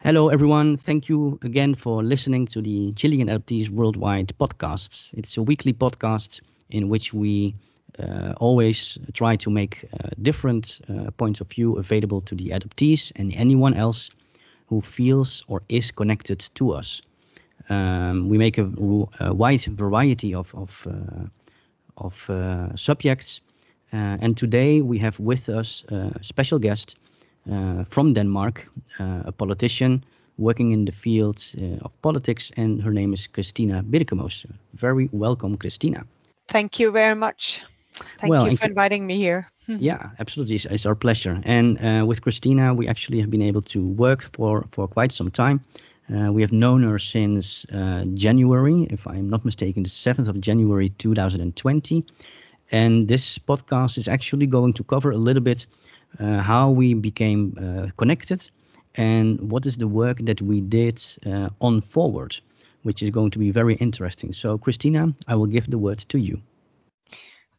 Hello, everyone. Thank you again for listening to the Chilean adoptees Worldwide podcasts. It's a weekly podcast in which we uh, always try to make uh, different uh, points of view available to the adoptees and anyone else who feels or is connected to us. Um, we make a, a, wide variety of of, uh, of uh, subjects, uh, and today we have with us a special guest from Denmark, uh, a politician working in the fields uh, of politics, and her name is Christina Birkemose. Very welcome, Christina. Thank you very much. Thank well, you for inviting me here. yeah, absolutely. It's, it's, our pleasure. And uh, with Christina, we actually have been able to work for, for quite some time. Uh, we have known her since uh, January, if I'm not mistaken, the 7th of January 2020. And this podcast is actually going to cover a little bit uh, how we became uh, connected, and what is the work that we did uh, on forward, which is going to be very interesting. So, Christina, I will give the word to you.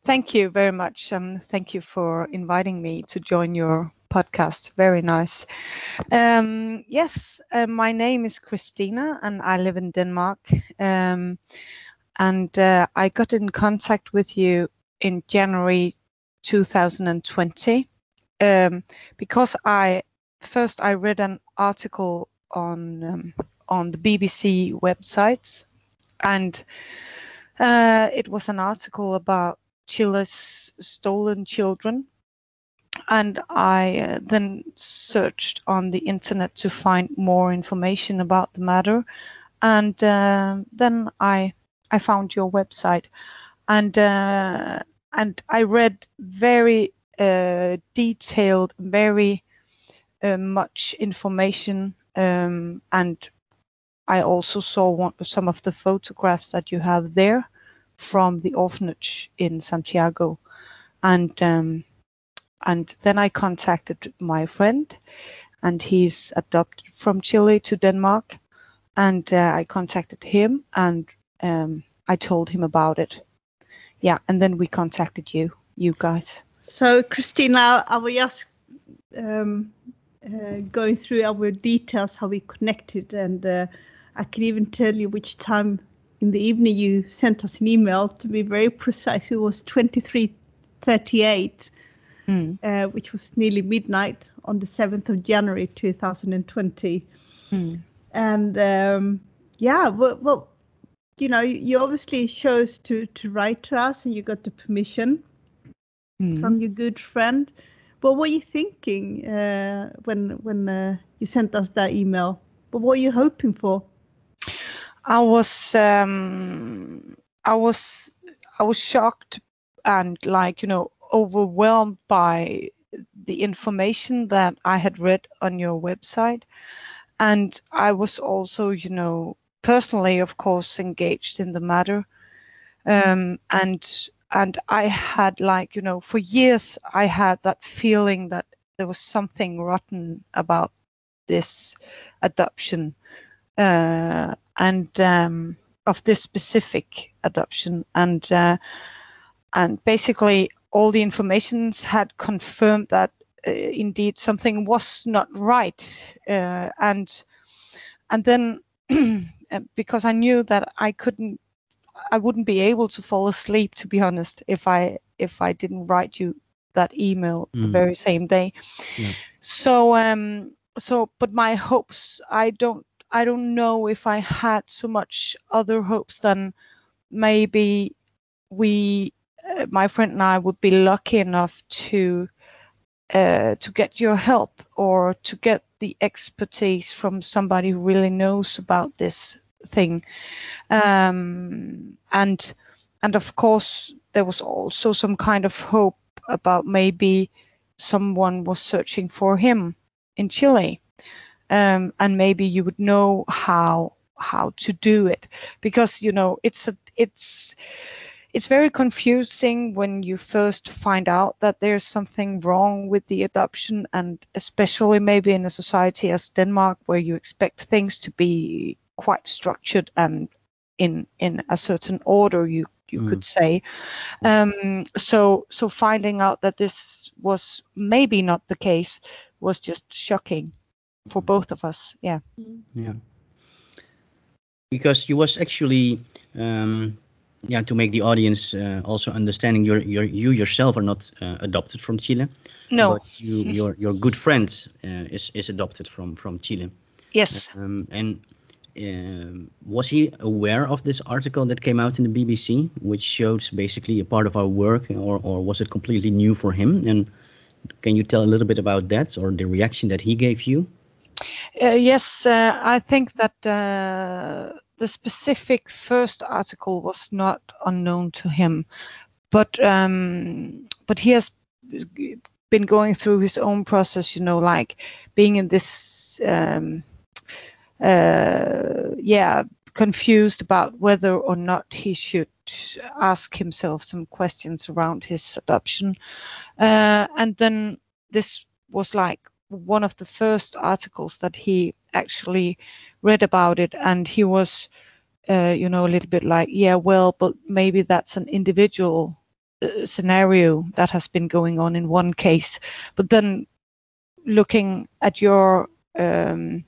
Thank you very much. Um, thank you for inviting me to join your podcast. Very nice. Um, yes, uh, my name is Christina and I live in Denmark. Um, and uh, I got in contact with you in January 2020 um, because I first I read an article on um, on the BBC websites, and uh, it was an article about Chile's stolen children, and I uh, then searched on the internet to find more information about the matter, and uh, then I I found your website, and uh, and I read very detailed, very uh, much information, um, and I also saw one, some of the photographs that you have there from the orphanage in Santiago, and um, and then I contacted my friend, and he's adopted from Chile to Denmark, and uh, I contacted him and um, I told him about it. Yeah, and then we contacted you, you guys. So, Christina, I was just um, uh, going through our details, how we connected, and uh, I can even tell you which time in the evening you sent us an email. To be very precise, it was 23:38, mm. uh, which was nearly midnight on the 7th of January 2020. Mm. And um, yeah, well, well, you know, you obviously chose to to write to us, and you got the permission mm. from your good friend. What were you thinking uh, when when uh, you sent us that email? What were you hoping for? I was um, I was I was shocked and like you know overwhelmed by the information that I had read on your website, and I was also you know personally of course engaged in the matter, um, and and I had like you know for years I had that feeling that there was something rotten about this adoption uh, and um, of this specific adoption. And uh, and basically all the informations had confirmed that uh, indeed something was not right uh, and and then because I knew that I couldn't I wouldn't be able to fall asleep to be honest if I if I didn't write you that email mm. the very same day. Yeah. So um so but my hopes I don't I don't know if I had so much other hopes than maybe we uh, my friend and I would be lucky enough to uh, to get your help or to get the expertise from somebody who really knows about this thing. Um, and and of course there was also some kind of hope about maybe someone was searching for him in Chile. Um, and maybe you would know how how to do it because you know it's a it's it's very confusing when you first find out that there's something wrong with the adoption and especially maybe in a society as Denmark where you expect things to be quite structured and in in a certain order you you mm. could say um, so so finding out that this was maybe not the case was just shocking for both of us. Yeah. Yeah. Because you was actually, um, yeah, to make the audience uh, also understanding, you you yourself are not uh, adopted from Chile. No. But you, your your good friend uh, is is adopted from from Chile. Yes. Um, and um, was he aware of this article that came out in the BBC, which shows basically a part of our work, or, or was it completely new for him? And can you tell a little bit about that, or the reaction that he gave you? Uh, yes, uh, I think that uh, the specific first article was not unknown to him, but um, but he has been going through his own process, you know, like being in this. Um, uh, yeah, confused about whether or not he should ask himself some questions around his adoption. Uh, and then this was like one of the first articles that he actually read about it, and he was, uh, you know, a little bit like, yeah, well, but maybe that's an individual uh, scenario that has been going on in one case. But then looking at your um,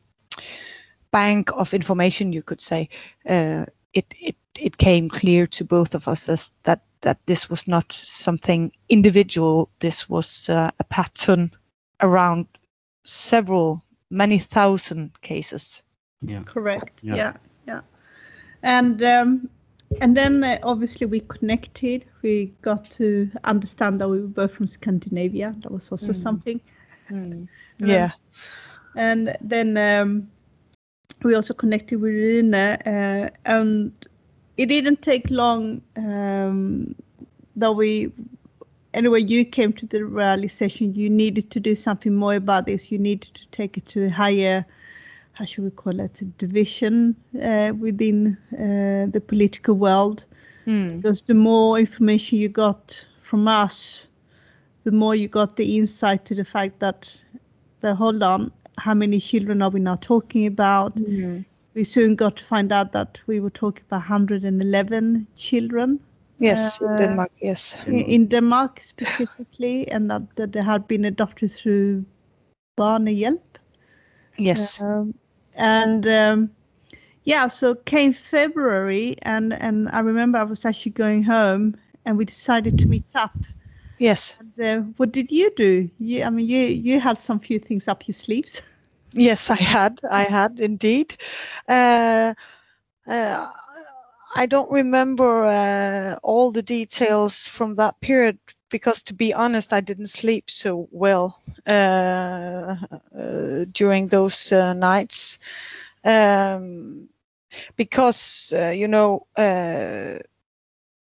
bank of information, you could say, uh, it, it it came clear to both of us as that that this was not something individual. This was uh, a pattern around several, many thousand cases. Yeah. Correct. Yeah. Yeah. Yeah. And um, and then uh, obviously we connected. We got to understand that we were both from Scandinavia. That was also Mm. something. Mm. Um, Yeah. And then um, we also connected with Rine, uh, and it didn't take long um, that we. Anyway, you came to the realization you needed to do something more about this. You needed to take it to a higher, how should we call it, a division uh, within uh, the political world. Mm. Because the more information you got from us, the more you got the insight to the fact that, the hold on, how many children are we now talking about? Mm. We soon got to find out that we were talking about 111 children Yes, Uh, in Denmark. Yes. in, in Denmark specifically, and that, that they had been adopted through Børnehjælp. Yes. Um, and um, yeah, so came February, and and I remember I was actually going home, and we decided to meet up. Yes. And, uh, what did you do? You, I mean, you you had some few things up your sleeves. Yes, I had. I had indeed. Uh, uh, I don't remember uh, all the details from that period because, to be honest, I didn't sleep so well uh, uh, during those uh, nights. Um, because, uh, you know, uh,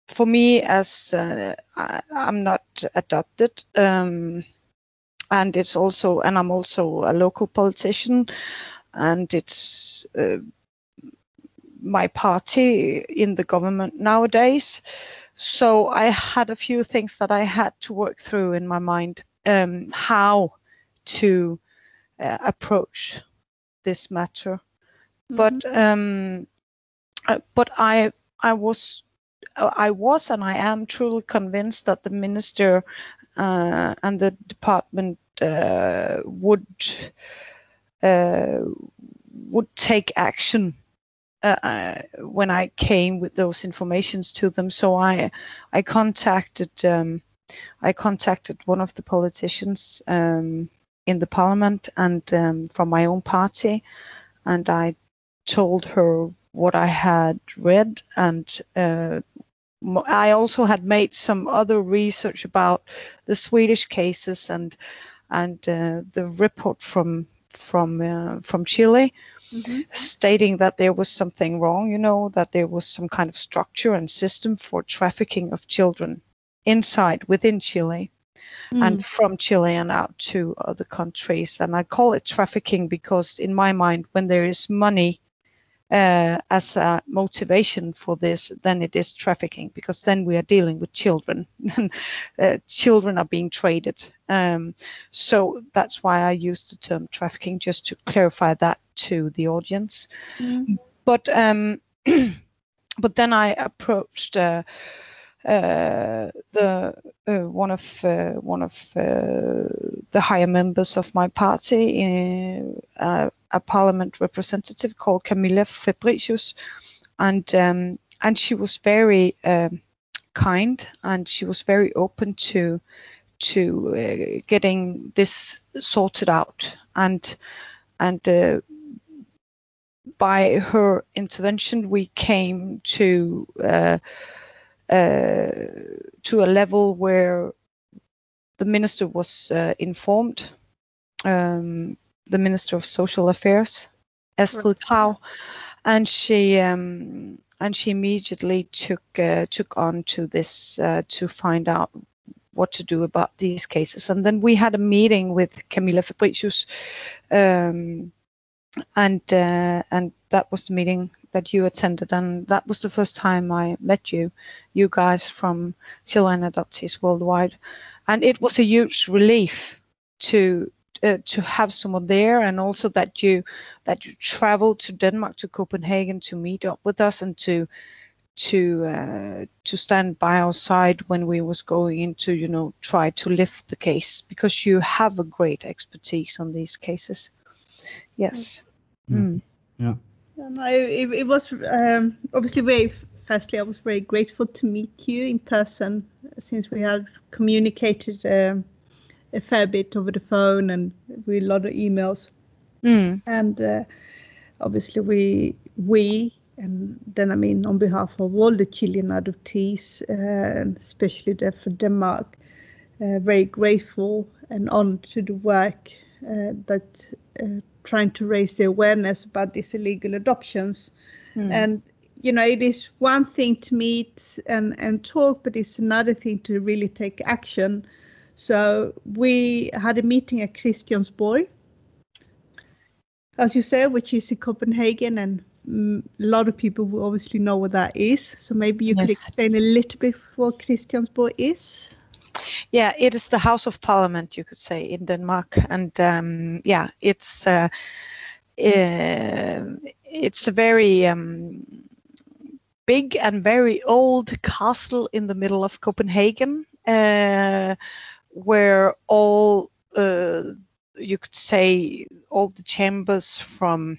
for me, as uh, I, I'm not adopted, um, and it's also and i'm also a local politician and it's uh, my party in the government nowadays. So i had a few things that i had to work through in my mind um, how to uh, approach this matter. But um uh, but i i was I was and I am truly convinced that the minister uh, and the department uh, would uh, would take action uh, uh, when I came with those informations to them. So I I contacted um, I contacted one of the politicians um, in the parliament and um, from my own party, and I told her what I had read and uh, I also had made some other research about the Swedish cases and and uh, the report from from uh, from Chile stating that there was something wrong, you know, that there was some kind of structure and system for trafficking of children inside within Chile and from Chile and out to other countries. And I call it trafficking because, in my mind, when there is money uh, as a motivation for this, then it is trafficking because then we are dealing with children. uh, children are being traded. Um, so that's why I use the term trafficking, just to clarify that to the audience. But um, but then I approached uh, the uh, one of uh, one of uh, the higher members of my party, uh, a parliament representative called Camilla Fabricius, and um, and she was very um, kind and she was very open to to uh, getting this sorted out. And and uh, by her intervention we came to uh, uh to a level where the minister was uh, informed um, the minister of social affairs Astrid Krag and she um, and she immediately took uh, took on to this to find out what to do about these cases. And then we had a meeting with Camilla Fabricius, um, and uh, and that was the meeting that you attended, and that was the first time I met you, you guys from Chilean Adoptees Worldwide, and it was a huge relief to uh, to have someone there and also that you that you traveled to Denmark to Copenhagen to meet up with us and to to uh, to stand by our side when we was going into you know try to lift the case because you have a great expertise on these cases yes mm. yeah. No, it, it, was um, obviously very firstly i was very grateful to meet you in person since we had communicated um, a fair bit over the phone and with a lot of emails mm. and uh, obviously we we and then I mean on behalf of all the Chilean adoptees, uh, especially there for Denmark, uh, very grateful and on to the work uh, that uh, trying to raise the awareness about these illegal adoptions. Mm. And you know, it is one thing to meet and, and talk, but it's another thing to really take action. So we had a meeting at Christiansborg, as you said, which is in Copenhagen, and a lot of people will obviously know what that is. So maybe you yes. could explain a little bit what Christiansborg is. Yeah, it is the House of Parliament, you could say, in Denmark, and um, yeah, it's uh, uh, it's a very um, big and very old castle in the middle of Copenhagen, uh, where all uh, you could say all the chambers from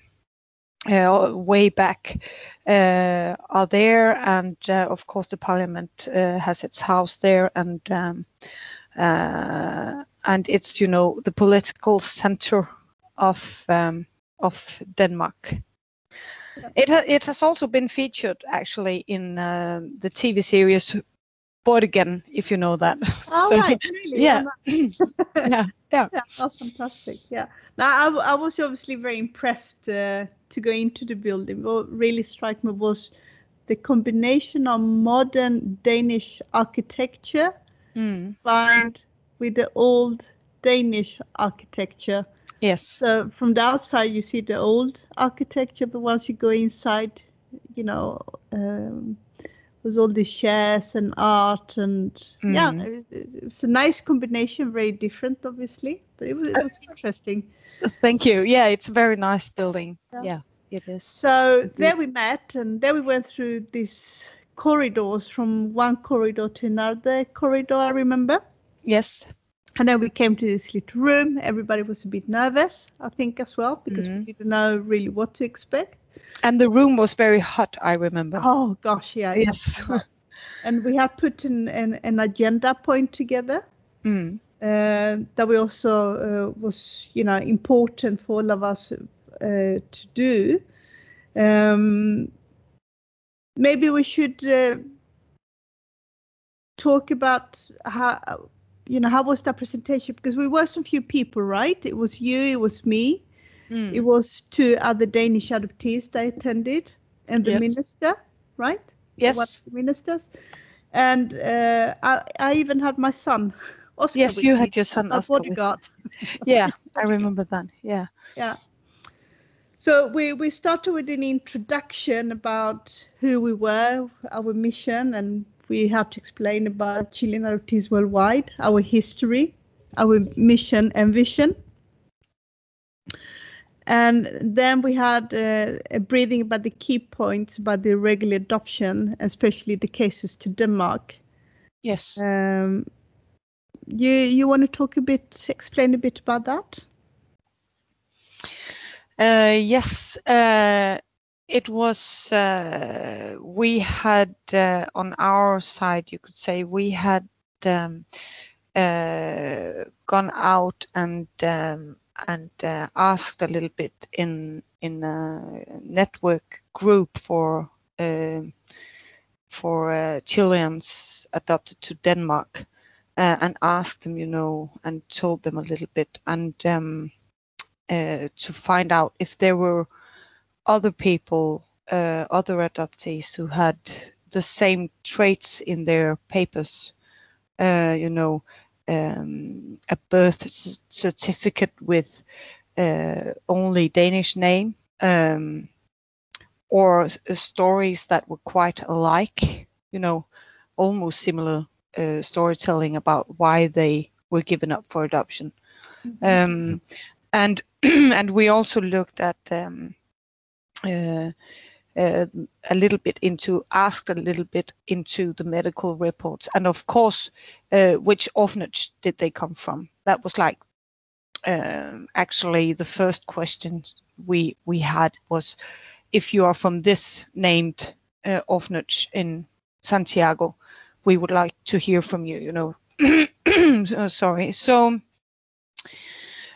uh, way back uh, are there, and uh, of course the parliament uh, has its house there, and um, uh, and it's you know the political center of um, of Denmark. It ha- it has also been featured actually in uh, the TV series Borgen, if you know that. Oh, so, right, really? Yeah. yeah, yeah, yeah. That's fantastic. Yeah. Now, I, I was obviously very impressed uh, to go into the building. What really struck me was the combination of modern Danish architecture mm. combined with the old Danish architecture. Yes. So from the outside, you see the old architecture, but once you go inside, you know, um, was all the shares and art and mm. yeah, it, it, was a nice combination, very different, obviously, but it was, it was interesting. Thank you. Yeah, it's a very nice building. Yeah, yeah it is. So there we met, and there we went through these corridors from one corridor to another corridor. I remember. Yes. And then we came to this little room. Everybody was a bit nervous, I think, as well, because mm-hmm. we didn't know really what to expect. And the room was very hot, I remember. Oh gosh, yeah. Yes. and we had put an, an, an agenda point together. Mm. Uh, that we also uh, was, you know, important for all of us uh, to do. Um, maybe we should uh, talk about how, you know, how was that presentation? Because we were some few people, right? It was you, it was me, Mm. It was two other Danish adoptees that attended, and the yes. minister, right? Yes. ministers, and uh, I, I, even had my son. Oscar yes, you me. had your son Oscar. bodyguard. yeah, I remember that. Yeah. Yeah. So we, we started with an introduction about who we were, our mission, and we had to explain about Chilean adoptees worldwide, our history, our mission and vision. And then we had uh, a breathing about the key points about the regular adoption, especially the cases to Denmark. Yes. Um, you you want to talk a bit, explain a bit about that? Uh, yes. Uh, it was uh, we had uh, on our side, you could say, we had um, uh, gone out and um, and asked a little bit in in a network group for um, for Chileans adopted to Denmark and asked them, you know, and told them a little bit and to find out if there were other people, uh, other adoptees who had the same traits in their papers, uh, you know, um, a birth certificate with uh, only Danish name, um, or stories that were quite alike, you know, almost similar uh, storytelling about why they were given up for adoption. Mm-hmm. Um, and and we also looked at um, uh, uh, a little bit into asked a little bit into the medical reports. And of course uh, which orphanage did they come from? That was like um, actually the first question we we had was if you are from this named uh, orphanage in Santiago we would like to hear from you you know. Sorry. So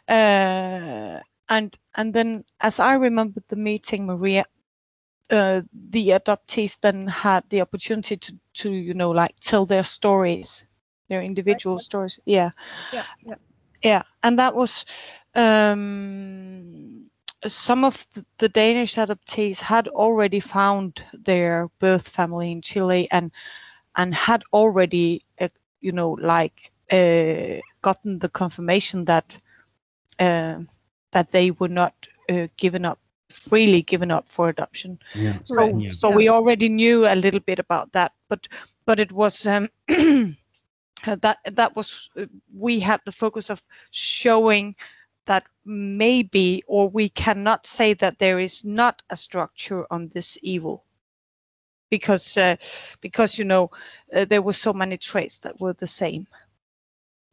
uh, and and then as I remember the meeting Maria uh, the adoptees then had the opportunity to, to you know like tell their stories their individual right. stories. Yeah. Yeah yeah. Yeah. And that was um, some of the, Danish adoptees had already found their birth family in Chile and and had already uh, you know like uh, gotten the confirmation that uh, that they were not uh, given up freely given up for adoption. Yeah. So, right. yeah. so we already knew a little bit about that, but but it was um, that that was we had the focus of showing that maybe or we cannot say that there is not a structure on this evil because uh, because you know uh, there were so many traits that were the same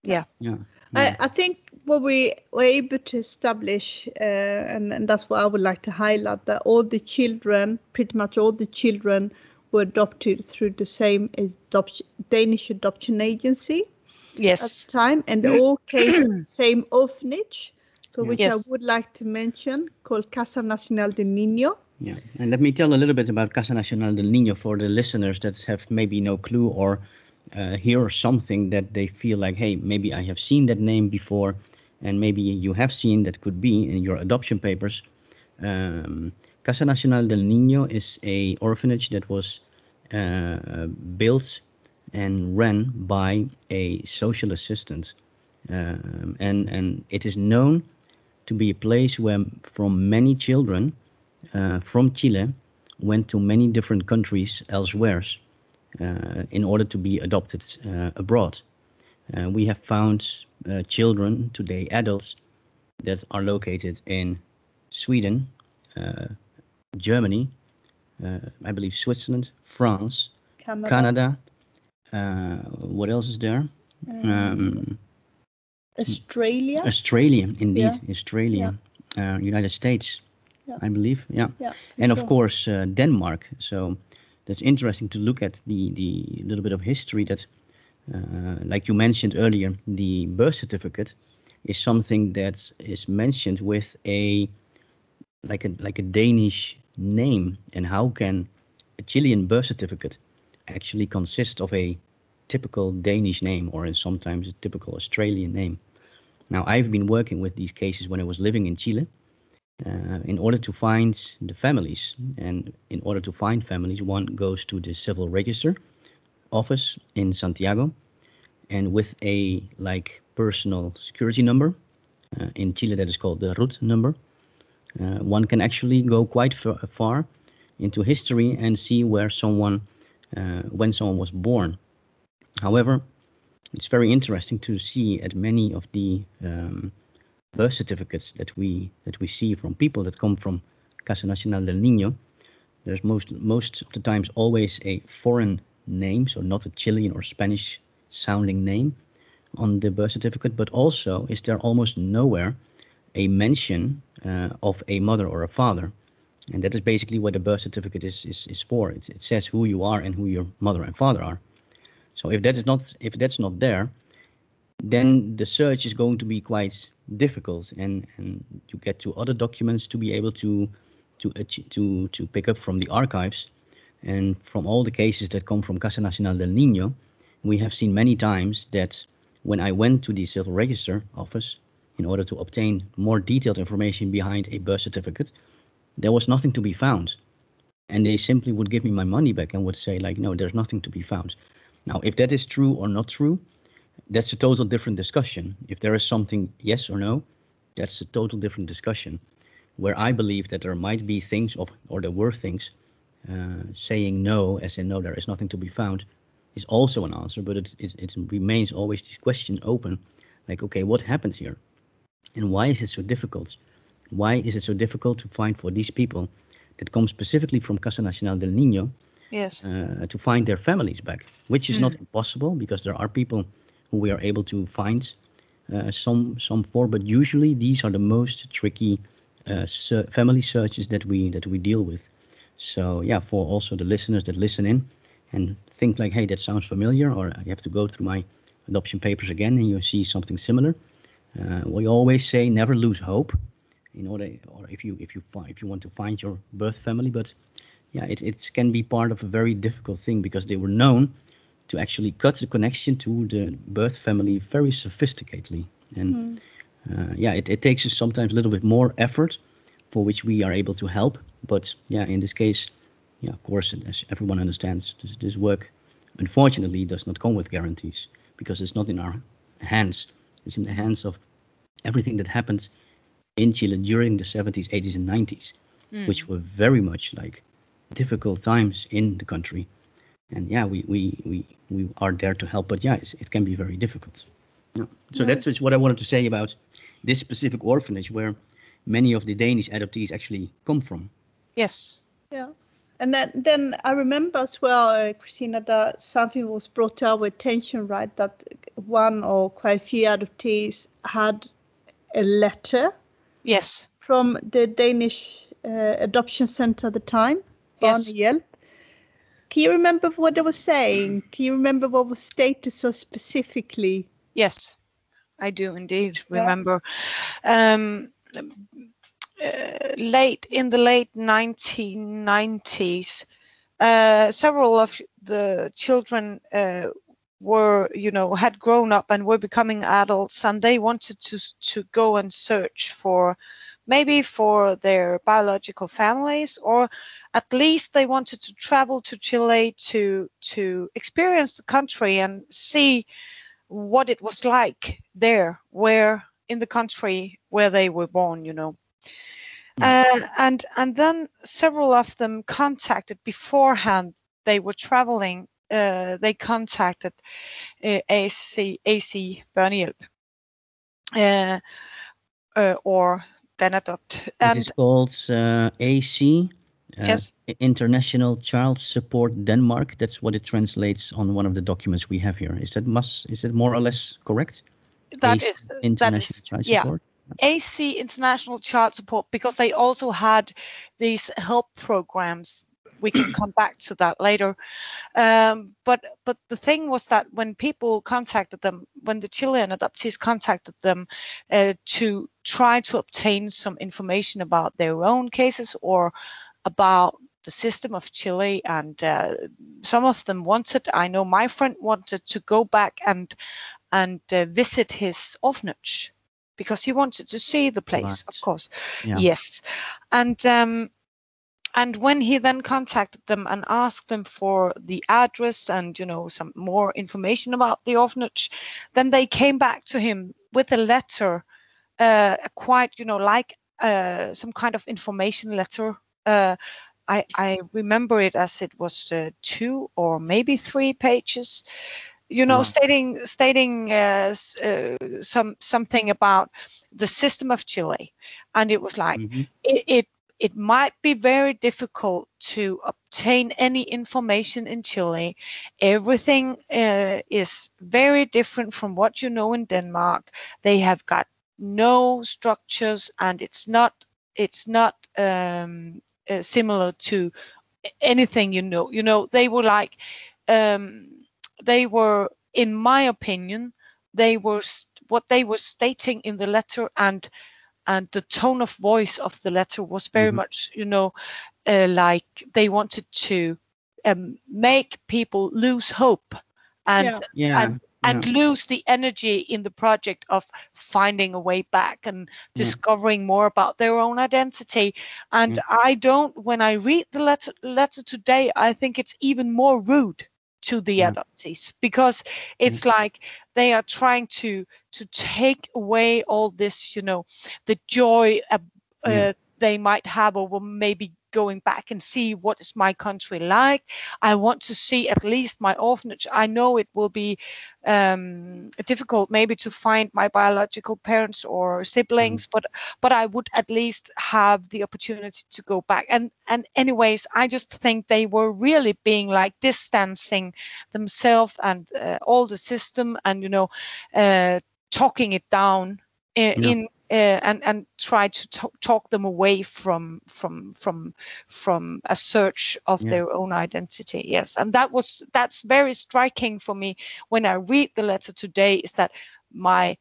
yeah yeah I, I, think what we were able to establish, uh, and, and, that's what I would like to highlight, that all the children, pretty much all the children, were adopted through the same adoption, Danish adoption agency. Yes. At the time, and they all came from the same orphanage, for which yes. I would like to mention, called Casa Nacional del Niño. Yeah, and let me tell a little bit about Casa Nacional del Niño for the listeners that have maybe no clue or uh, hear something that they feel like, hey, maybe I have seen that name before, and maybe you have seen that could be in your adoption papers. Um, Casa Nacional del Niño is a orphanage that was uh, built and ran by a social assistant, um, and and it is known to be a place where from many children uh, from Chile went to many different countries elsewhere in order to be adopted uh, abroad. Uh, we have found children, today adults, that are located in Sweden, Germany, I believe Switzerland, France, Canada. Canada what else is there? Um, um, Australia. Australia, indeed, yeah. Australia, yeah. Uh, United States, yeah. I believe, yeah, and sure. of course uh, Denmark. So that's interesting to look at the the little bit of history that, uh, like you mentioned earlier, the birth certificate is something that is mentioned with a like a like a Danish name, and how can a Chilean birth certificate actually consist of a typical Danish name or sometimes a typical Australian name? Now, I've been working with these cases when I was living in Chile, uh, in order to find the families. And in order to find families, one goes to the civil register office in Santiago, and with a like personal security number. Uh, in Chile, that is called the RUT number. Uh, one can actually go quite far into history and see where someone, uh, when someone was born. However, it's very interesting to see at many of the um, birth certificates that we that we see from people that come from Casa Nacional del Niño, there's most most of the times always a foreign name, so not a Chilean or Spanish sounding name on the birth certificate, but also is there almost nowhere a mention uh, of a mother or a father. And that is basically what the birth certificate is, is, is for. It's, it says who you are and who your mother and father are. So if that is not if that's not there, then the search is going to be quite difficult, and and you get to other documents to be able to to to to pick up from the archives, and from all the cases that come from Casa Nacional del Niño, we have seen many times that when I went to the civil register office in order to obtain more detailed information behind a birth certificate, there was nothing to be found. And they simply would give me my money back and would say, like, no, there's nothing to be found. Now, if that is true or not true, that's a total different discussion. If there is something yes or no, that's a total different discussion. Where I believe that there might be things of, or there were things, uh, saying no, as in no, there is nothing to be found, is also an answer, but it, it, it remains always this question open. Like, okay, what happens here? And why is it so difficult? Why is it so difficult to find for these people that come specifically from Casa Nacional del Niño yes. Uh, to find their families back, which is mm. not impossible because there are people we are able to find uh, some some for, but usually these are the most tricky uh, ser- family searches that we that we deal with. So yeah, for also the listeners that listen in and think like, hey, that sounds familiar, or you have to go through my adoption papers again and you see something similar. Uh, we always say never lose hope in order or if you if you find if you want to find your birth family but yeah, it, it can be part of a very difficult thing because they were known to actually cut the connection to the birth family very sophisticatedly. And mm. uh, yeah, it, it takes us sometimes a little bit more effort for which we are able to help. But yeah, in this case, yeah, of course, as everyone understands, this, this work unfortunately does not come with guarantees because it's not in our hands. It's in the hands of everything that happens in Chile during the 70s, 80s, and 90s, mm. which were very much like difficult times in the country. And yeah, we, we, we, we are there to help, but yeah, it can be very difficult. Yeah. So yeah. that's what I wanted to say about this specific orphanage where many of the Danish adoptees actually come from. Yes. Yeah. And then, then I remember as well, uh, Christina, that something was brought to our attention, right? That one or quite a few adoptees had a letter. Yes. From the Danish uh, adoption center at the time yes. Can you remember what I was saying? Can you remember what was stated so specifically? Yes, I do indeed remember. Yeah. Um, uh, late in the late 1990s, uh, several of the children uh, were, you know, had grown up and were becoming adults, and they wanted to to go and search for maybe for their biological families, or at least they wanted to travel to Chile to to experience the country and see what it was like there, where in the country where they were born, you know. Mm. Uh, and and then several of them contacted beforehand. They were traveling. Uh, they contacted uh, AC AC Børnehjælp, uh, uh, or DanAdopt. And it is called uh, AC. Uh, yes. International Child Support Denmark. That's what it translates on one of the documents we have here. Is that must is it more or less correct? That AC, is International that is, Child yeah. Support. AC International Child Support because they also had these help programs we can come back to that later. Um, but but the thing was that when people contacted them, when the Chilean adoptees contacted them uh, to try to obtain some information about their own cases or about the system of Chile, and uh, some of them wanted. I know my friend wanted to go back and and uh, visit his orphanage because he wanted to see the place, right. of course. Yeah. Yes, and um, and when he then contacted them and asked them for the address and you know some more information about the orphanage then they came back to him with a letter uh, quite you know like uh, some kind of information letter uh, I, I, remember it as it was uh, two or maybe three pages you know, uh-huh. stating stating uh, uh, some something about the system of Chile, and it was like mm-hmm. it, it it might be very difficult to obtain any information in Chile. Everything uh, is very different from what you know in Denmark. They have got no structures, and it's not it's not um, uh, similar to anything you know. You know, they were like um, they were, in my opinion, they were what they were stating in the letter and and the tone of voice of the letter was very mm-hmm. much, you know, uh, like they wanted to um, make people lose hope and yeah. Yeah. and and yeah. lose the energy in the project of finding a way back and discovering more about their own identity. And I don't, when I read the letter letter today, I think it's even more rude to the yeah. adoptees because it's mm-hmm. like they are trying to to take away all this you know the joy uh, yeah. they might have over maybe going back and see what is my country like. I want to see at least my orphanage. I know it will be um, difficult maybe to find my biological parents or siblings, mm. but but I would at least have the opportunity to go back. And and anyways, I just think they were really being like distancing themselves and uh, all the system and you know uh, talking it down yeah. in uh, and and try to t- talk them away from from from from a search of yeah. their own identity yes and that was that's very striking for me when i read the letter today is that my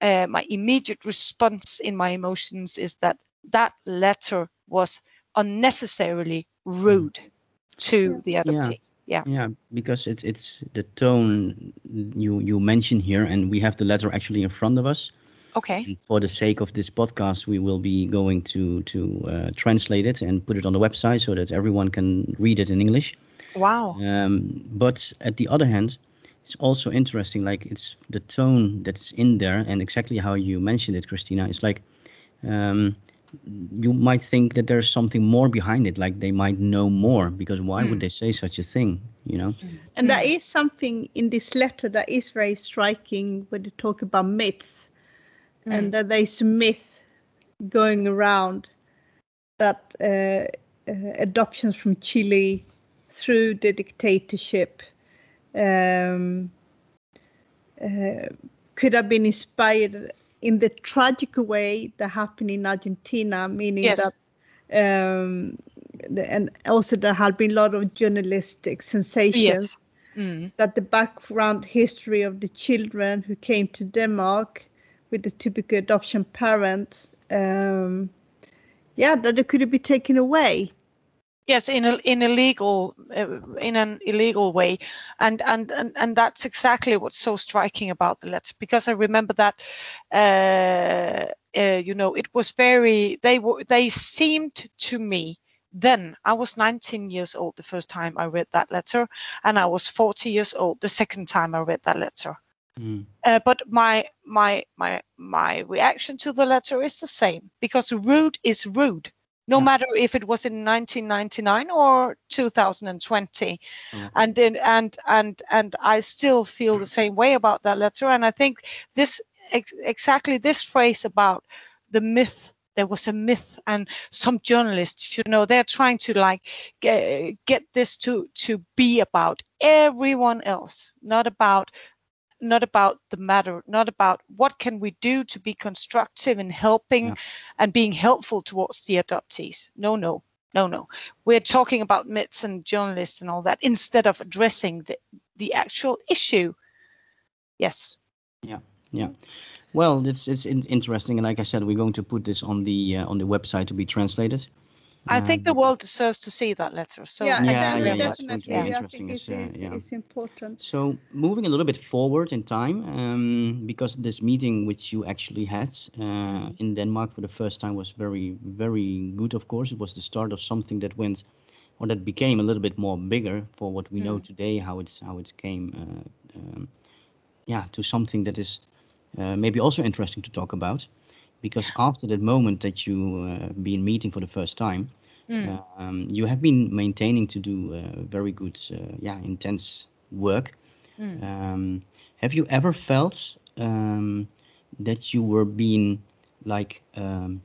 uh, my immediate response in my emotions is that that letter was unnecessarily rude mm. to the adoptee yeah. yeah yeah because it's it's the tone you you mention here and we have the letter actually in front of us Okay. And for the sake of this podcast, we will be going to to uh, translate it and put it on the website so that everyone can read it in English. Wow. Um, but at the other hand, it's also interesting. Like it's the tone that's in there, and exactly how you mentioned it, Christina. It's like um, you might think that there's something more behind it. Like they might know more, because why mm. would hmm. they say such a thing? You know. And there is something in this letter that is very striking when you talk about myths mm. and that there's a myth going around that uh, uh, adoptions from Chile through the dictatorship um, uh, could have been inspired in the tragic way that happened in Argentina, meaning yes. that um, the, and also there had been a lot of journalistic sensations yes. mm. that the background history of the children who came to Denmark with the typical adoption parent, um, yeah, that it could be taken away. Yes, in a in a legal uh, in an illegal way, and, and and and that's exactly what's so striking about the letter because I remember that uh, uh, you know it was very they were they seemed to me then I was 19 years old the first time I read that letter, and I was 40 years old the second time I read that letter. Mm. Uh, but my my my my reaction to the letter is the same because rude is rude, no yeah. matter if it was in 1999 or 2020. Mm. And then and and and I still feel the same way about that letter. And I think this ex- exactly this phrase about the myth there was a myth and some journalists you know they're trying to like get, get this to to be about everyone else not about not about the matter, not about what can we do to be constructive in helping yeah. and being helpful towards the adoptees. No, no, no, no. We're talking about myths and journalists and all that instead of addressing the, the actual issue. Yes. Yeah, yeah. Well, it's it's interesting, and like I said, we're going to put this on the uh, on the website to be translated. I think the world deserves to see that letter. So yeah, yeah, yeah, yeah, it's going to be interesting. It's, uh, yeah. it's important. So moving a little bit forward in time, um, because this meeting which you actually had uh, in Denmark for the first time was very, very good. Of course, it was the start of something that went, or that became a little bit more bigger for what we mm. know today. How it's how it came, uh, um, yeah, to something that is uh, maybe also interesting to talk about because after that moment that you uh, been meeting for the first time, mm. um, you have been maintaining to do uh, very good, uh, yeah, intense work. Mm. Um, have you ever felt um, that you were being like um,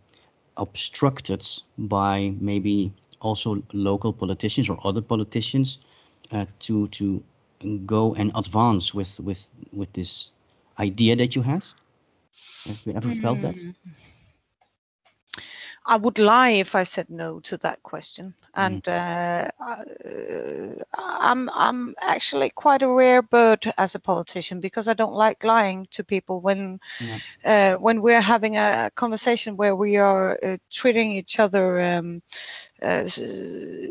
obstructed by maybe also local politicians or other politicians uh, to to go and advance with with with this idea that you had? Have you ever mm. felt that? I would lie if I said no to that question. And mm. uh, I'm I'm actually quite a rare bird as a politician because I don't like lying to people when yeah. uh, when we're having a conversation where we are uh, treating each other um, uh,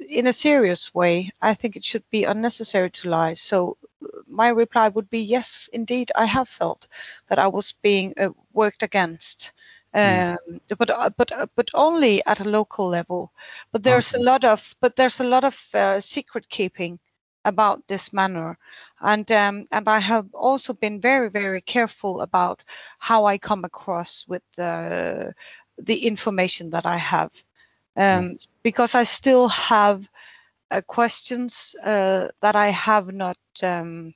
in a serious way. I think it should be unnecessary to lie. So my reply would be yes, indeed, I have felt that I was being uh, worked against. Mm. Um, but uh, but uh, but only at a local level. But there's okay. a lot of but there's a lot of uh, secret keeping about this manner, and um, and I have also been very very careful about how I come across with the the information that I have, um, mm. because I still have uh, questions uh, that I have not um,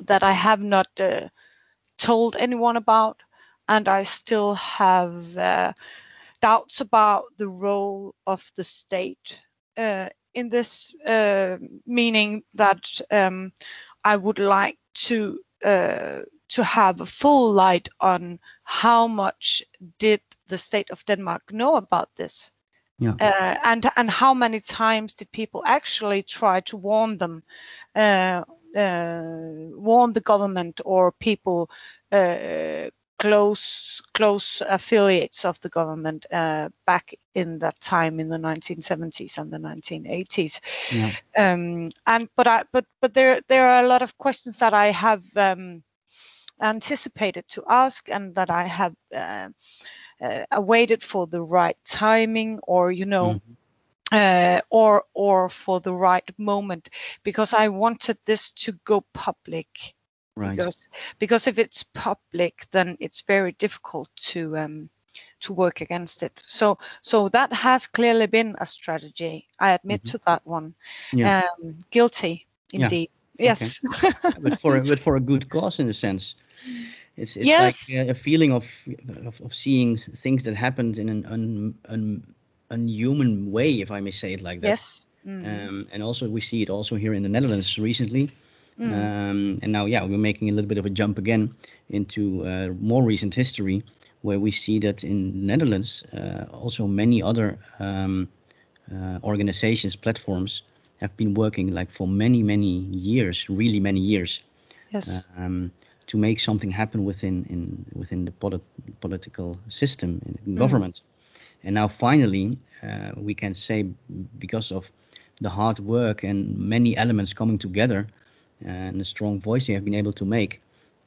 that I have not uh, told anyone about and I still have uh, doubts about the role of the state uh, in this, uh, meaning that um, I would like to uh, to have a full light on how much did the state of Denmark know about this. Yeah. Uh, and and how many times did people actually try to warn them, uh, warn the government or people close close affiliates of the government uh, back in that time in the 1970s and the 1980s. Yeah. Um, and but I but but there there are a lot of questions that I have um, anticipated to ask and that I have uh, uh, awaited for the right timing or you know. Mm-hmm. Uh, or or for the right moment because I wanted this to go public Right. Because because if it's public, then it's very difficult to um, to work against it. So so that has clearly been a strategy. I admit mm-hmm. to that one. Yeah. Um, guilty indeed. Yeah. Yes. Okay. but for but for a good cause in a sense. It's, it's yes. like a feeling of, of, of seeing things that happened in an un, un, unhuman way, if I may say it like that. Yes. Mm. Um, and also we see it also here in the Netherlands recently. Mm. Um, and now, yeah, we're making a little bit of a jump again into uh, more recent history, where we see that in Netherlands, uh, also many other um, uh, organizations, platforms have been working like for many, many years, really many years, yes. um, to make something happen within in within the polit- political system in mm. government. And now finally, uh, we can say because of the hard work and many elements coming together, and the strong voice they have been able to make.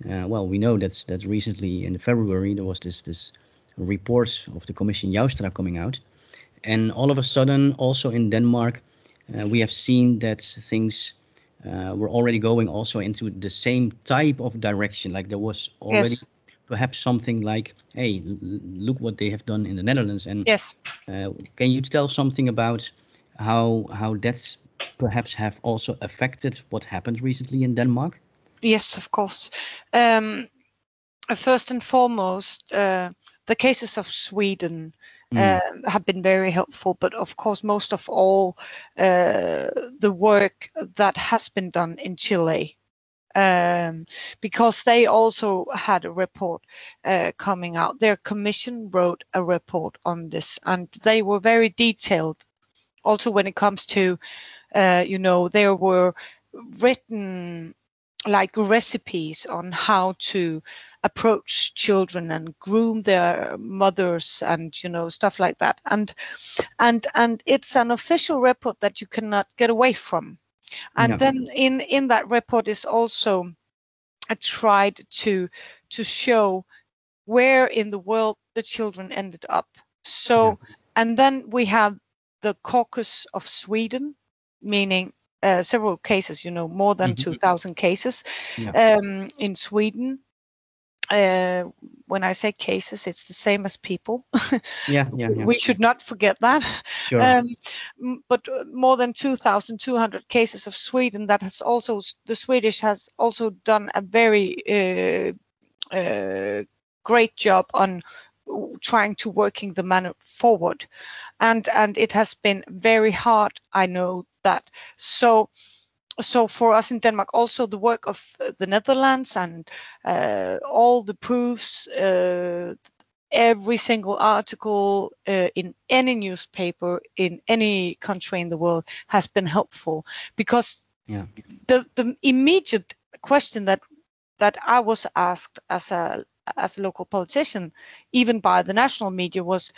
Uh, well, we know that that recently in February there was this this report of the Commission Joustra coming out, and all of a sudden, also in Denmark, uh, we have seen that things uh, were already going also into the same type of direction. Like there was already yes. perhaps something like, hey, look what they have done in the Netherlands. And yes, uh, can you tell something about how how that's perhaps have also affected what happened recently in Denmark? Yes, of course. Um, first and foremost, uh, the cases of Sweden mm. uh, have been very helpful, but of course, most of all, uh, the work that has been done in Chile. Um, because they also had a report uh, coming out. Their commission wrote a report on this, and they were very detailed. Also, when it comes to Uh, you know, there were written like recipes on how to approach children and groom their mothers and you know stuff like that and and and it's an official report that you cannot get away from and yeah. then in in that report is also I tried to to show where in the world the children ended up so yeah. and then we have the caucus of Sweden meaning uh, several cases, you know, more than mm-hmm. 2,000 cases yeah. um, in Sweden. Uh, when I say cases, it's the same as people. yeah, yeah, yeah, We should not forget that. Sure. Um, but more than 2,200 cases of Sweden. That has also the Swedish has also done a very uh, uh, great job on trying to working the matter forward and and it has been very hard i know that so so for us in denmark also the work of the netherlands and uh, all the proofs uh, every single article uh, in any newspaper in any country in the world has been helpful because yeah. the the immediate question that that I was asked as a as a local politician, even by the national media, was,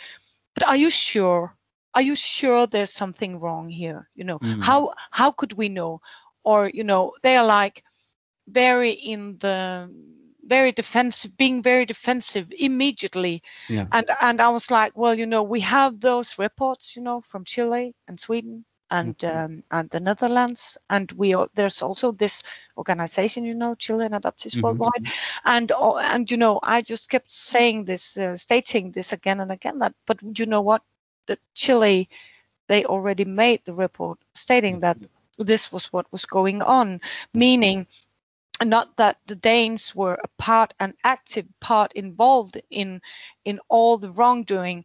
"But are you sure? Are you sure there's something wrong here? You know, Mm. how how could we know? Or you know, they are like very in the very defensive, being very defensive immediately. Yeah. And and I was like, well, you know, we have those reports, you know, from Chile and Sweden and um, and the Netherlands, and we al- there's also this organization, you know, Chilean Adoptees Mhm, Worldwide, and and you know, I just kept saying this, uh, stating this again and again. That, but you know what, the Chile, they already made the report stating that this was what was going on, meaning not that the Danes were a part, an active part involved in in all the wrongdoing,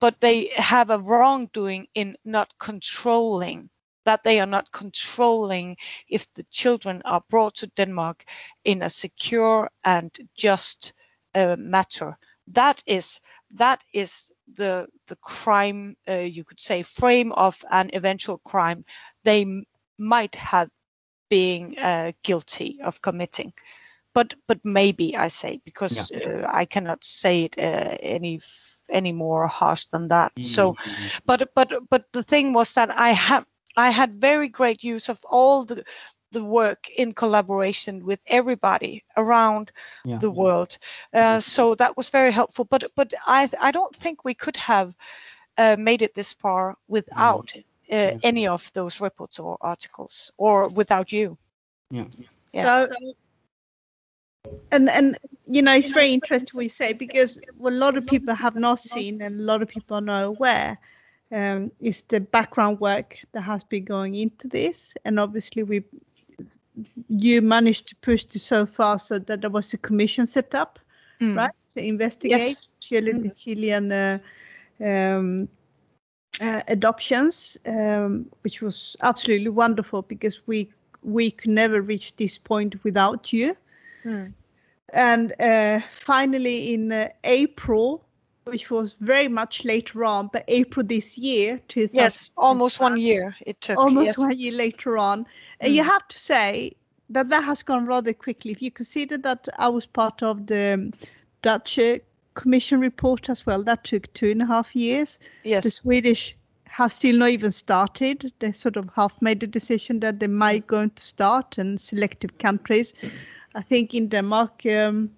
but they have a wrongdoing in not controlling that they are not controlling if the children are brought to Denmark in a secure and just uh, matter. That is that is the the crime uh, you could say frame of an eventual crime they m- might have being uh, guilty of committing. But but maybe i say because uh, i cannot say it uh, any f- any more harsh than that. So Mhm. but but but the thing was that i have i had very great use of all the the work in collaboration with everybody around Yeah. the world uh, so that was very helpful but but i i don't think we could have uh, made it this far without uh, Yeah. any of those reports or articles or without you Yeah. Yeah. So, and and you know, it's very interesting what you say because what a lot of people have not seen and a lot of people are not aware um, is the background work that has been going into this, and obviously we you managed to push this so far so that there was a commission set up, Mm. right, to investigate Yes. Chile, the Chilean uh, um, uh, adoptions, um, which was absolutely wonderful because we we could never reach this point without you. Mm. And uh, finally, in uh, April, which was very much later on, but April this year, Yes, almost one year it took. almost yes. one year later on. And you Mm. have to say that that has gone rather quickly. If you consider that I was part of the Dutch uh, Commission report as well, that took two and a half years. Yes. The Swedish have still not even started. They sort of half made the decision that they might going to start and selective countries. I think in Denmark, um,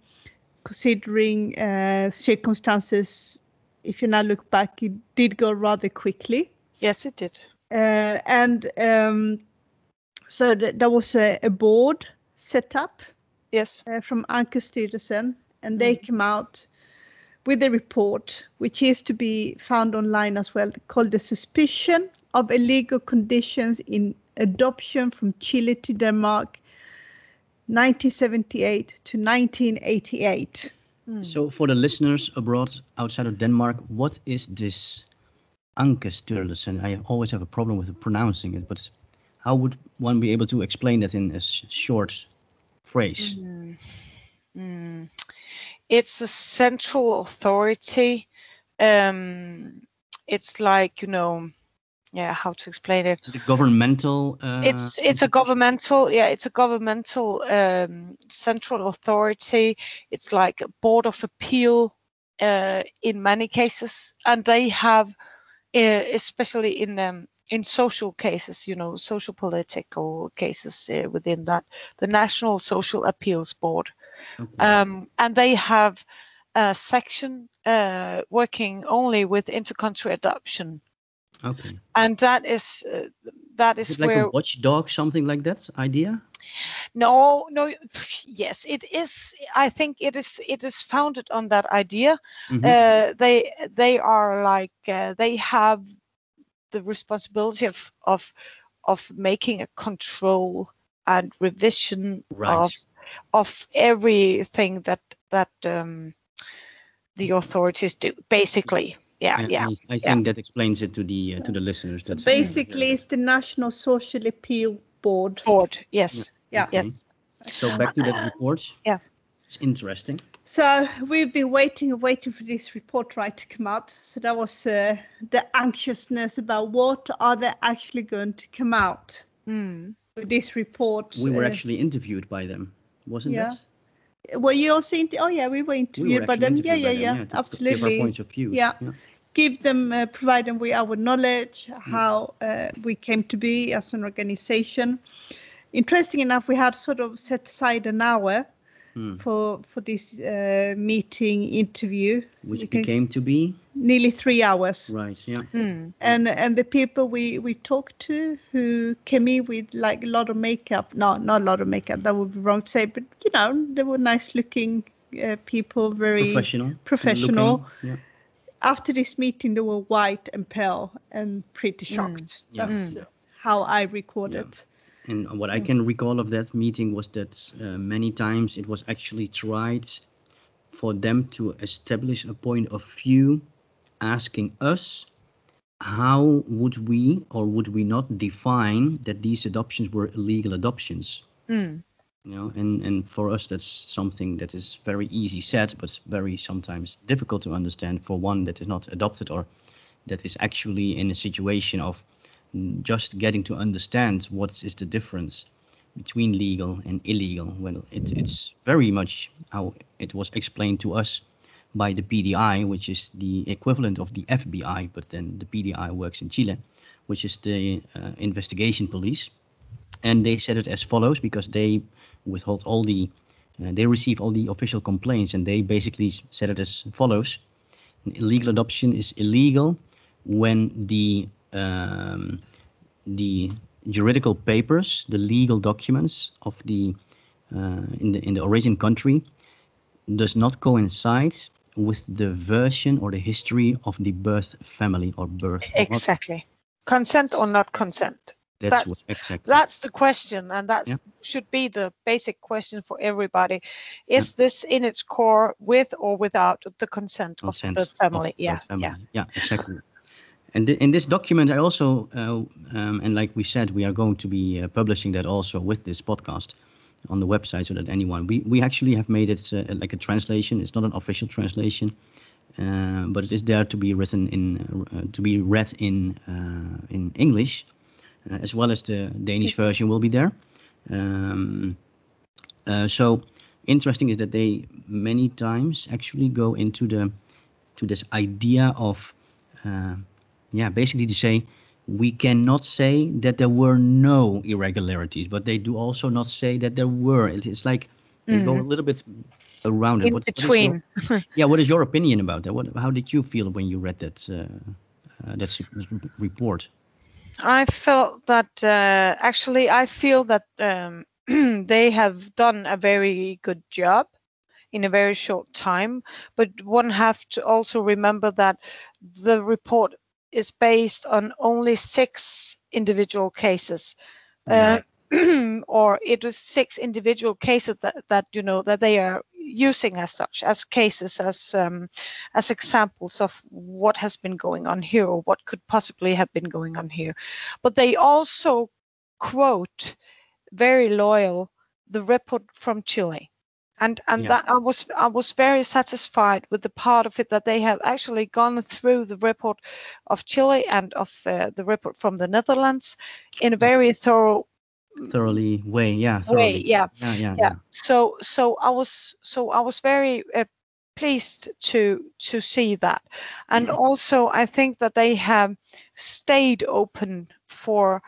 considering uh, circumstances, if you now look back, it did go rather quickly. Yes, it did. Uh, and um, so th- there was a, a board set up Yes. uh, from Ankestyrelsen, and they came out with a report, which is to be found online as well, called the suspicion of illegal conditions in adoption from Chile to Denmark, 1978 to 1988. So for the listeners abroad outside of Denmark, what is this Ankestyrelsen? I always have a problem with pronouncing it, but how would one be able to explain that in a s- short phrase? Mm. It's a central authority. Um, it's like you know, yeah, how to explain it? A governmental? Uh, it's it's a governmental yeah it's a governmental um, central authority it's like a board of appeal uh, in many cases and they have uh, especially in um, in social cases you know social political cases uh, within that the national social appeals board Okay. um, and they have a section uh, working only with intercountry adoption okay. and that is uh, that is, Is like where a watchdog, something like that idea? No, no. Yes, it is. I think it is. It is founded on that idea. Mhm. Uh, they they are like uh, they have the responsibility of of of making a control and revision Right. of of everything that that um, the authorities do. Basically, yeah, And yeah. I, I yeah. think that explains it to the uh, to the listeners. That's Basically, it's the National Social Appeal Board. Board, yes, Yeah. Okay. yes. So back to that report. Yeah. It's interesting. So we've been waiting and waiting for this report right to come out. So that was uh, the anxiousness about what are they actually going to come out Mm. with this report. We were uh, actually interviewed by them, wasn't yeah. it? Were you also? Inter- oh yeah, we were We interviewed were by them. Yeah, interviewed yeah, by them, yeah, to- to absolutely. Give our points of view. Yeah. Give them, uh, provide them with our knowledge, how uh, we came to be as an organization. Interesting enough, we had sort of set aside an hour Hmm. for for this uh, meeting interview, Which We can- became to be nearly three hours. right. Yeah. Mm. And and the people we we talked to who came in with like a lot of makeup, no, not a lot of makeup, that would be wrong to say, but you know, they were nice looking uh, people, very Professional. professional. looking, Yeah. After this meeting, they were white and pale and pretty Mm. shocked. Yeah. That's how I recorded. And what I can recall of that meeting was that uh, many times it was actually tried for them to establish a point of view, asking us how would we or would we not define that these adoptions were illegal adoptions. Mm. You know, and, and for us that's something that is very easy said, but very sometimes difficult to understand for one that is not adopted or that is actually in a situation of just getting to understand what is the difference between legal and illegal. Well, it, it's very much how it was explained to us by the PDI, which is the equivalent of the FBI, but then the PDI works in Chile, which is the uh, investigation police. And they said it as follows because they withhold all the, uh, they receive all the official complaints, and they basically said it as follows: illegal adoption is illegal when the um, the juridical papers, the legal documents of the uh, in the in the origin country, does not coincide with the version or the history of the birth family or birth. Exactly. Consent or not consent? That's, that's- exactly. That's the question, and that Yeah. should be the basic question for everybody. Is this in its core with or without the consent, consent of the family? of yeah, family. yeah. yeah, exactly. And th- in this document, I also, uh, um, and like we said, we are going to be uh, publishing that also with this podcast on the website, so that anyone we we actually have made it uh, like a translation. It's not an official translation, uh, but it is there to be written in uh, to be read in uh, in English, as well as the Danish version will be there. Um, uh, so interesting is that they many times actually go into the to this idea of uh, yeah basically to say we cannot say that there were no irregularities but they do also not say that there were. It's like they go a little bit around it. In What- what is your- between. yeah what is your opinion about that? What how did you feel when you read that uh, uh, that report I felt that uh, actually, I feel that um, they have done a very good job in a very short time. But one have to also remember that the report is based on only six individual cases. Uh, or it was six individual cases that, that you know that they are using as such as cases as um, as examples of what has been going on here or what could possibly have been going on here but they also quote very loyal the report from Chile and and Yeah. that I was I was very satisfied with the part of it that they have actually gone through the report of Chile and of uh, the report from the Netherlands in a very thorough thoroughly way yeah way thoroughly yeah. Yeah yeah, yeah. so so i was so i was very uh, pleased to to see that. And also i think that they have stayed open for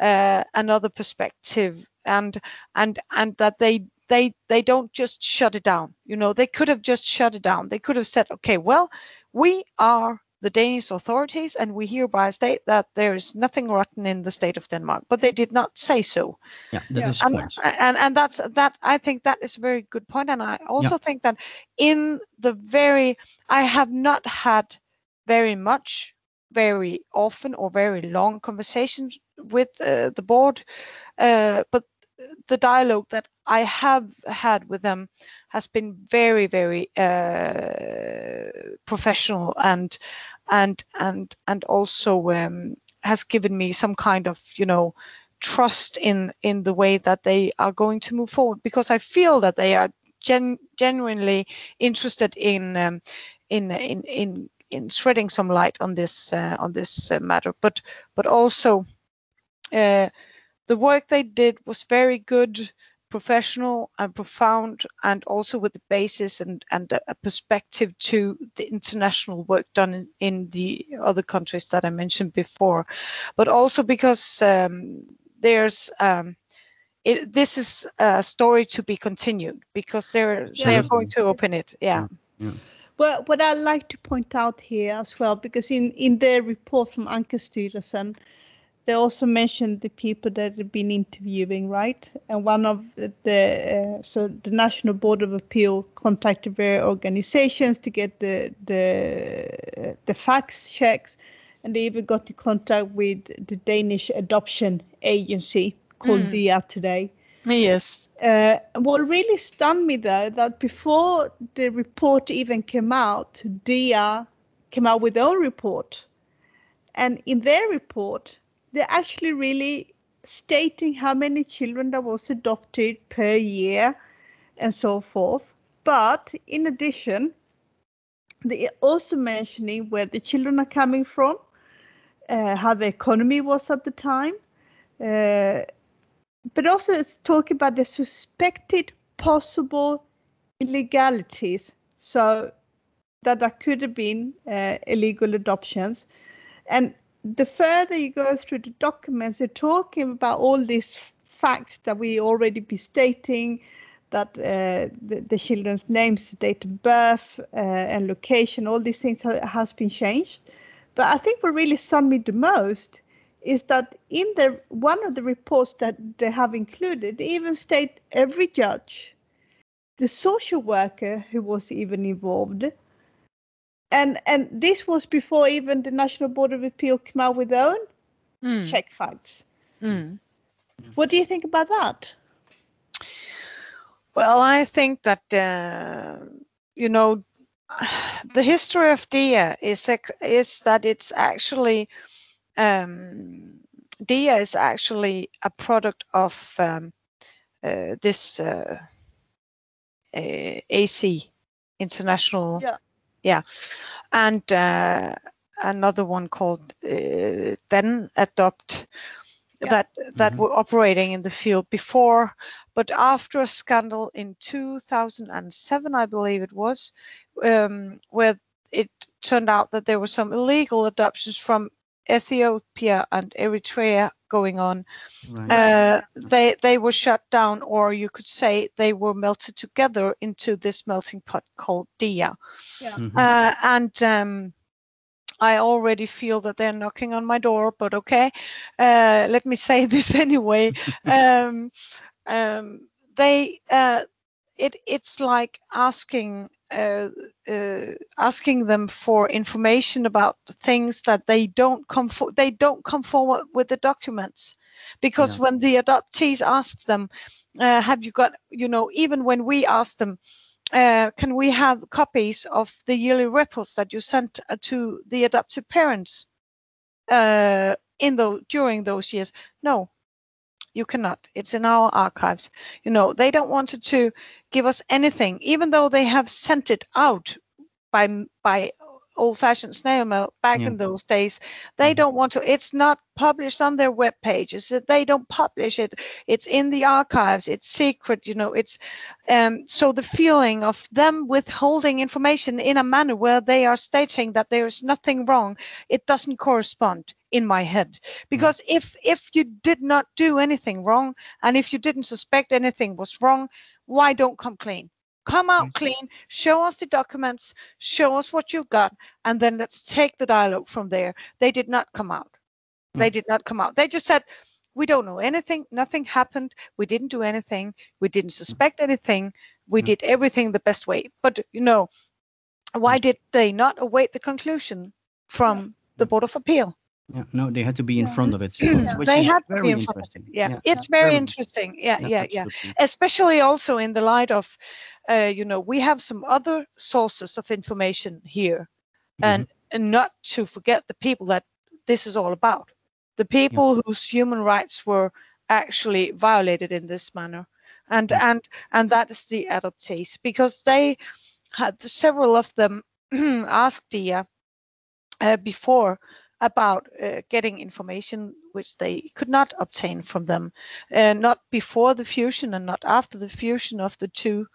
uh, another perspective and and and that they they they don't just shut it down. You know they could have just shut it down. They could have said okay well we are the Danish authorities and we hereby state that there is nothing rotten in the state of Denmark. But they did not say so. Yeah that is Yeah. and, point and and that's that i think that is a very good point. And i also think that in the very i have not had very much very often or very long conversations with uh, the board uh, but the dialogue that I have had with them has been very very uh, professional and and and and also um, has given me some kind of you know trust in in the way that they are going to move forward because I feel that they are gen- genuinely interested in um, in in in in shedding some light on this uh, on this uh, matter. But but also uh, the work they did was very good professional and profound and also with the basis and, and a perspective to the international work done in, in the other countries that I mentioned before, but also because um, there's um, it, this is a story to be continued because they're yeah. they're going to open it. Yeah. yeah. Well, what I like to point out here as well, because in in the report from Ankestyrelsen, they also mentioned the people that have been interviewing, right? And one of the uh, so the National Board of Appeal contacted various organizations to get the the uh, the facts checks, and they even got in contact with the Danish adoption agency called mm. DIA today. Yes. Uh, what really stunned me though that before the report even came out, DIA came out with their own report, and in their report they're actually really stating how many children that was adopted per year and so forth. But in addition, they're also mentioning where the children are coming from, uh, how the economy was at the time, uh, but also it's talking about the suspected possible illegalities. So that there could have been uh, illegal adoptions. And the further you go through the documents, they're talking about all these facts that we already be stating, that uh, the, the, children's names, date of birth, uh, and location, all these things ha- has been changed. But I think what really stunned me the most is that in the one of the reports that they have included, they even state every judge, the social worker who was even involved, and and this was before even the National Board of Appeal came out with their own mm. check facts. Mm. What do you think about that? Well, I think that uh, you know the history of DIA is is that it's actually um, DIA is actually a product of um, uh, this uh, uh AC International yeah yeah and uh, another one called uh, DanAdopt yeah. that that mm-hmm. were operating in the field before but after a scandal in 2007 i believe it was um, where it turned out that there were some illegal adoptions from Ethiopia and Eritrea going on. Right. Uh, they they were shut down, or you could say they were melted together into this melting pot called DIA. Yeah. Mm-hmm. Uh, and um, I already feel that they're knocking on my door, but okay, uh, let me say this anyway. um, um, they uh, it it's like asking uh, uh, asking them for information about things that they don't come for, they don't come forward with the documents. Because yeah. when the adoptees ask them uh, have you got you know even when we ask them uh, can we have copies of the yearly reports that you sent uh, to the adoptive parents uh, in the during those years? No you cannot. It's in our archives. You know, they don't want to give us anything, even though they have sent it out by by old-fashioned snail mail back yeah. in those days. They don't want to. It's not published on their web pages. They don't publish it. It's in the archives. It's secret. You know. It's um, so the feeling of them withholding information in a manner where they are stating that there is nothing wrong. It doesn't correspond in my head because mm. if if you did not do anything wrong and if you didn't suspect anything was wrong why don't come clean come out clean show us the documents show us what you've got and then let's take the dialogue from there. They did not come out. They mm. did not come out. They just said we don't know anything. Nothing happened. We didn't do anything. We didn't suspect anything. We mm. did everything the best way. But you know why did they not await the conclusion from the board of appeal Yeah, no, they had to be in front of it. which they is had to be in front of it. interesting. Yeah, it's very, interesting. Yeah, yeah, yeah. absolutely. Especially also in the light of, uh, you know, we have some other sources of information here, and and not to forget the people that this is all about, the people whose human rights were actually violated in this manner, and and and that is the adoptees because they had several of them asked DIA uh, before about uh, getting information which they could not obtain from them, uh, not before the fusion and not after the fusion of the two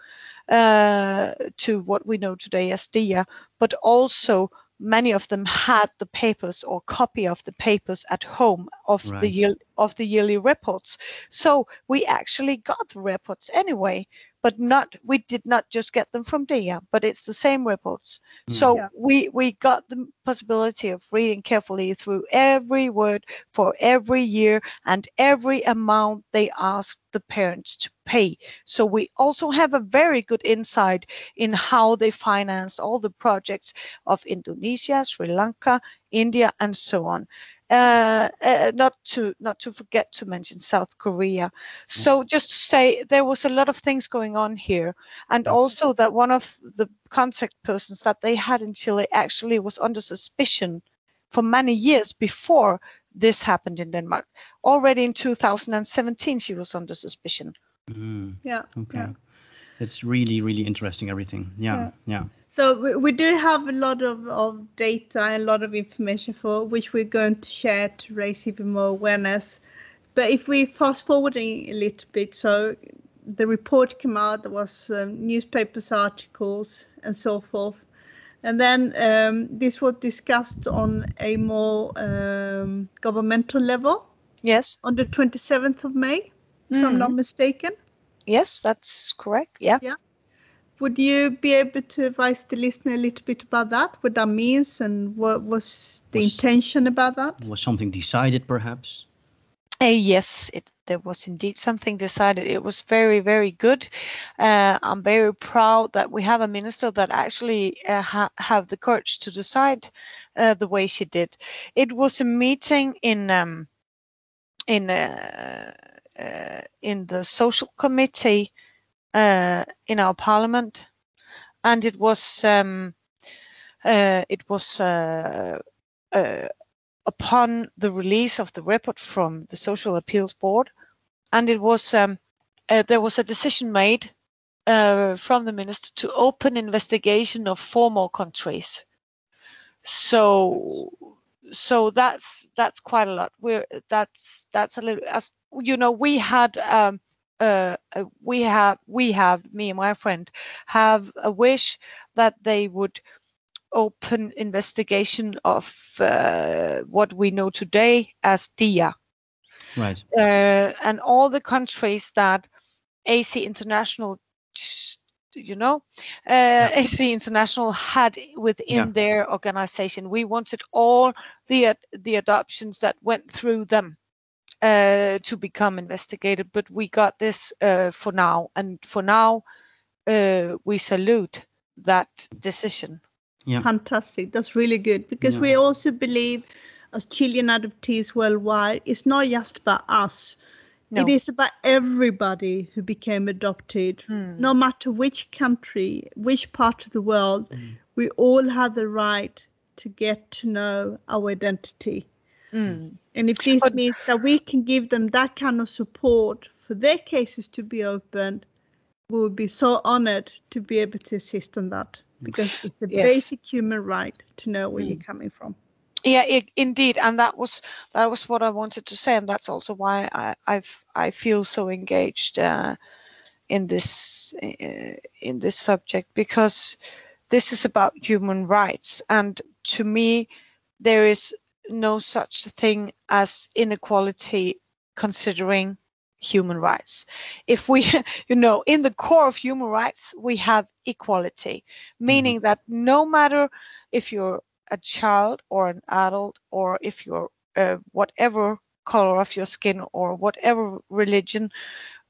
uh, to what we know today as DIA, but also many of them had the papers or copy of the papers at home of the year, of the yearly reports. So we actually got the reports anyway, but not we did not just get them from DIA, but it's the same reports. Hmm. So Yeah. we we got the possibility of reading carefully through every word for every year and every amount they asked the parents to pay. So we also have a very good insight in how they financed all the projects of Indonesia, Sri Lanka, India, and so on. Uh, uh, not to not to forget to mention South Korea. So just to say there was a lot of things going on here, and also that one of the contact persons that they had in Chile actually was under suspicion for many years before this happened in Denmark. Already in 2017, she was under suspicion. Mm, Yeah. okay. yeah. It's really, really interesting. Everything. Yeah. Yeah. Yeah. So we, we do have a lot of, of data and a lot of information for which we're going to share to raise even more awareness. But if we fast forwarding a little bit, so the report came out, there was um, newspapers articles and so forth. And then um, this was discussed on a more um, governmental level Yes. on the 27th of May, if I'm not Mhm. mistaken. Yes, that's correct. Yeah. Yeah. Would you be able to advise the listener a little bit about that, what that means, and what was the Was- intention about that? Was something decided, perhaps? Uh, yes, it, there was indeed something decided. It was very, very good. Uh, I'm very proud that we have a minister that actually uh, ha- have the courage to decide uh, the way she did. It was a meeting in um, in uh, in the social committee uh, in our parliament, and it was um, uh, it was uh, uh, upon the release of the report from the Social Appeals Board, and it was um, there was a decision made from the minister to open investigation of four more countries. So so that's that's quite a lot. We're that's that's a little as you know we had um, uh, uh, we have we have me and my friend have a wish that they would open investigation of uh, what we know today as DIA Right. uh, and all the countries that AC International, you know, uh, AC International had within Yeah. their organization. We wanted all the the adoptions that went through them uh, to become investigated, but we got this uh, for now, and for now, uh, we salute that decision. Yeah. Fantastic. That's really good because Yeah. we also believe, as Chilean adoptees worldwide, it's not just about us. No. It is about everybody who became adopted, Hmm. no matter which country, which part of the world. Mm. We all have the right to get to know our identity. Mm. And if this But- means that we can give them that kind of support for their cases to be opened, we would be so honored to be able to assist on that because it's a Yes. basic human right to know where you're coming from. Yeah, i indeed, and that was that was what I wanted to say, and that's also why I I've, I feel so engaged uh, in this uh, in this subject because this is about human rights, and to me, there is no such thing as inequality considering human rights. If we, you know, in the core of human rights, we have equality, meaning that no matter if you're a child or an adult or if you're uh, whatever color of your skin or whatever religion,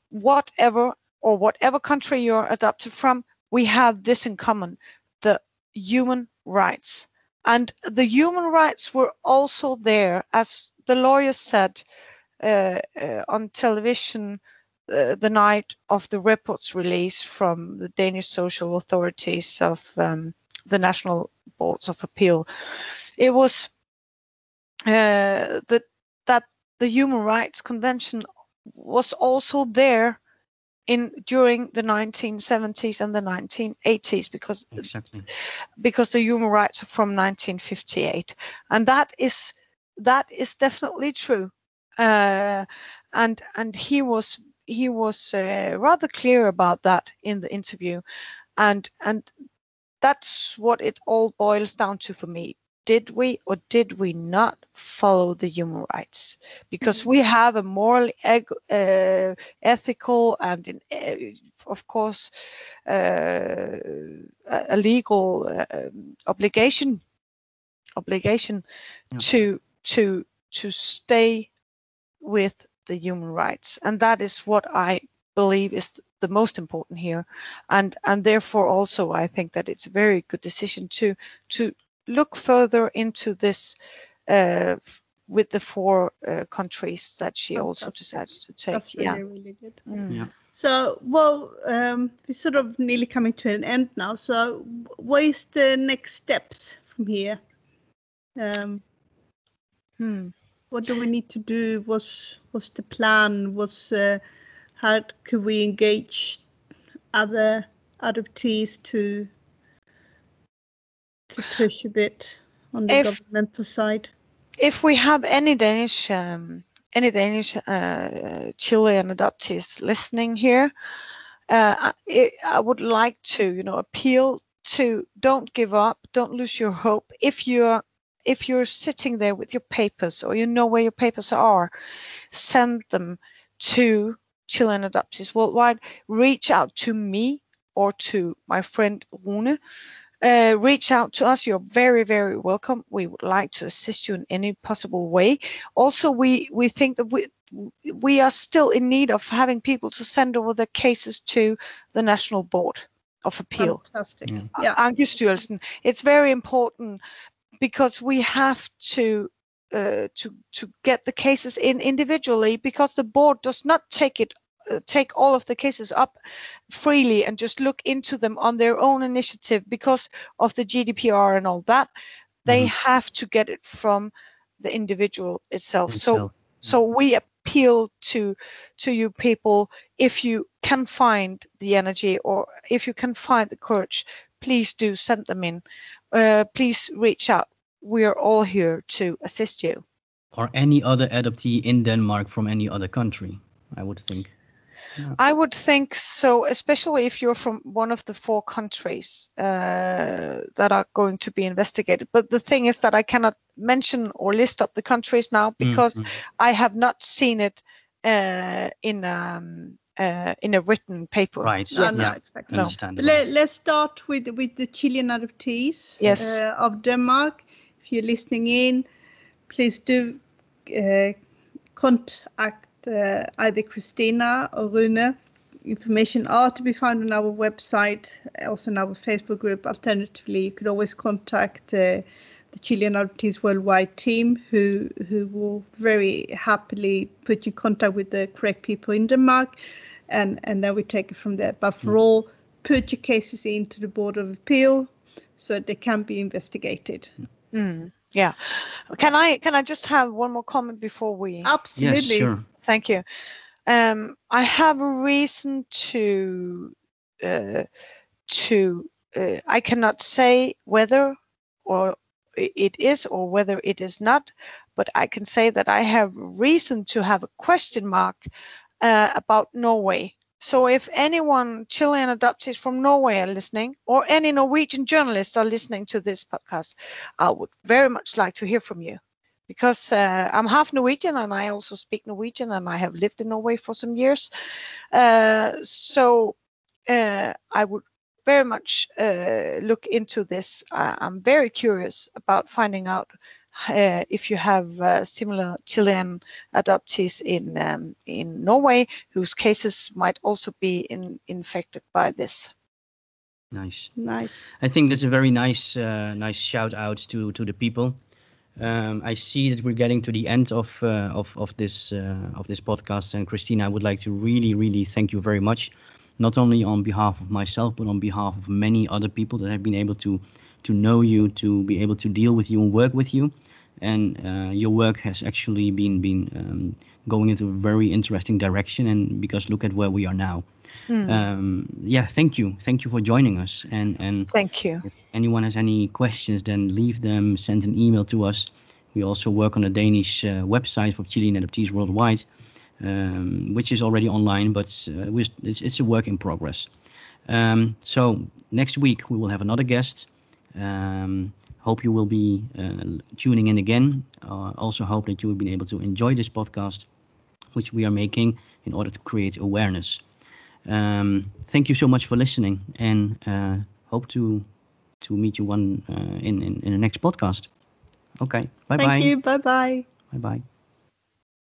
whatever or whatever country you're adopted from, we have this in common the human rights. And the human rights were also there, as the lawyer said uh, uh, on television uh, the night of the reports release from the Danish social authorities of um, the national boards of appeal. It was uh, that that the Human Rights Convention was also there in during the 1970s and the 1980s because exactly. because the human rights are from 1958 and that is that is definitely true. Uh, and and he was he was uh, rather clear about that in the interview. And and that's what it all boils down to for me did we or did we not follow the human rights? Because mm-hmm. we have a moral, uh, ethical, and uh, of course, uh, a legal uh, obligation obligation yeah. to to to stay with the human rights, and that is what I believe is the most important here and and therefore also i think that it's a very good decision to to look further into this uh, with the four uh, countries that she also decided to take. That's really, yeah. really good. Mm. Yeah. So, well, um, we're sort of nearly coming to an end now. So, what is the next steps from here? Um, hmm. What do we need to do? What's what's the plan? What's uh, how could we engage other adoptees to to push a bit on the if, governmental side? If we have any Danish um, any Danish uh, Chilean adoptees listening here, uh, I, I would like to you know appeal to don't give up, don't lose your hope. If you're if you're sitting there with your papers or you know where your papers are, send them to Chilean Adoptees Worldwide. Reach out to me or to my friend Rune uh, reach out to us. You're very, very welcome. We would like to assist you in any possible way. Also, we, we think that we, we are still in need of having people to send over their cases to the National Board of Appeal. Fantastic. Yeah. yeah. It's very important because we have to uh, to to get the cases in individually because the board does not take it uh, take all of the cases up freely and just look into them on their own initiative because of the GDPR and all that. They mm-hmm. have to get it from the individual itself. So so we appeal to to you people if you can find the energy or if you can find the courage, please do send them in. Uh, please reach out. We are all here to assist you. Or any other adoptee in Denmark from any other country, I would think. I would think so, especially if you're from one of the four countries uh, that are going to be investigated. But the thing is that I cannot mention or list up the countries now mm, because mm-hmm. I have not seen it uh, in um, uh, in a written paper. Right. No, no, exactly. No. Let, us start with with the Chilean adoptees yes. Uh, of Denmark. If you're listening in, please do uh, contact uh, either Christina or Rune. Information are to be found on our website, also in our Facebook group. Alternatively, you could always contact uh, the Chilean Adoptees Worldwide team, who who will very happily put you in contact with the correct people in Denmark, and and then we take it from there. But for mm. all, put your cases into the Board of Appeal so they can be investigated. Mm. Yeah. Can I can I just have one more comment before we? Absolutely. Yes, sure. Thank you. Um, I have a reason to uh, to uh, I cannot say whether or it is or whether it is not, but I can say that I have reason to have a question mark uh, about Norway so if anyone Chilean adoptees from Norway are listening, or any Norwegian journalists are listening to this podcast, I would very much like to hear from you because uh, I'm half Norwegian and I also speak Norwegian and I have lived in Norway for some years. Uh, so uh, I would very much uh, look into this. I'm very curious about finding out uh, if you have uh, similar Chilean adoptees in um, in Norway whose cases might also be in, infected by this. Nice. Nice. I think that's a very nice uh, nice shout out to to the people. Um, I see that we're getting to the end of uh, of of this uh, of this podcast, and Christina, I would like to really really thank you very much, not only on behalf of myself, but on behalf of many other people that have been able to to know you, to be able to deal with you and work with you, and uh, your work has actually been been um, going into a very interesting direction. And because look at where we are now. Mm. Um, yeah, thank you, thank you for joining us. And and Thank you. if anyone has any questions, then leave them, send an email to us. We also work on a Danish uh, website for Chilean adoptees worldwide, um, which is already online, but uh, it's, it's a work in progress. Um, so next week we will have another guest. Um, hope you will be uh, tuning in again. Uh, also hope that you will be able to enjoy this podcast, which we are making in order to create awareness. Um, thank you so much for listening, and uh, hope to to meet you one uh, in, in in the next podcast. Okay, bye bye. Thank you. Bye bye. Bye bye.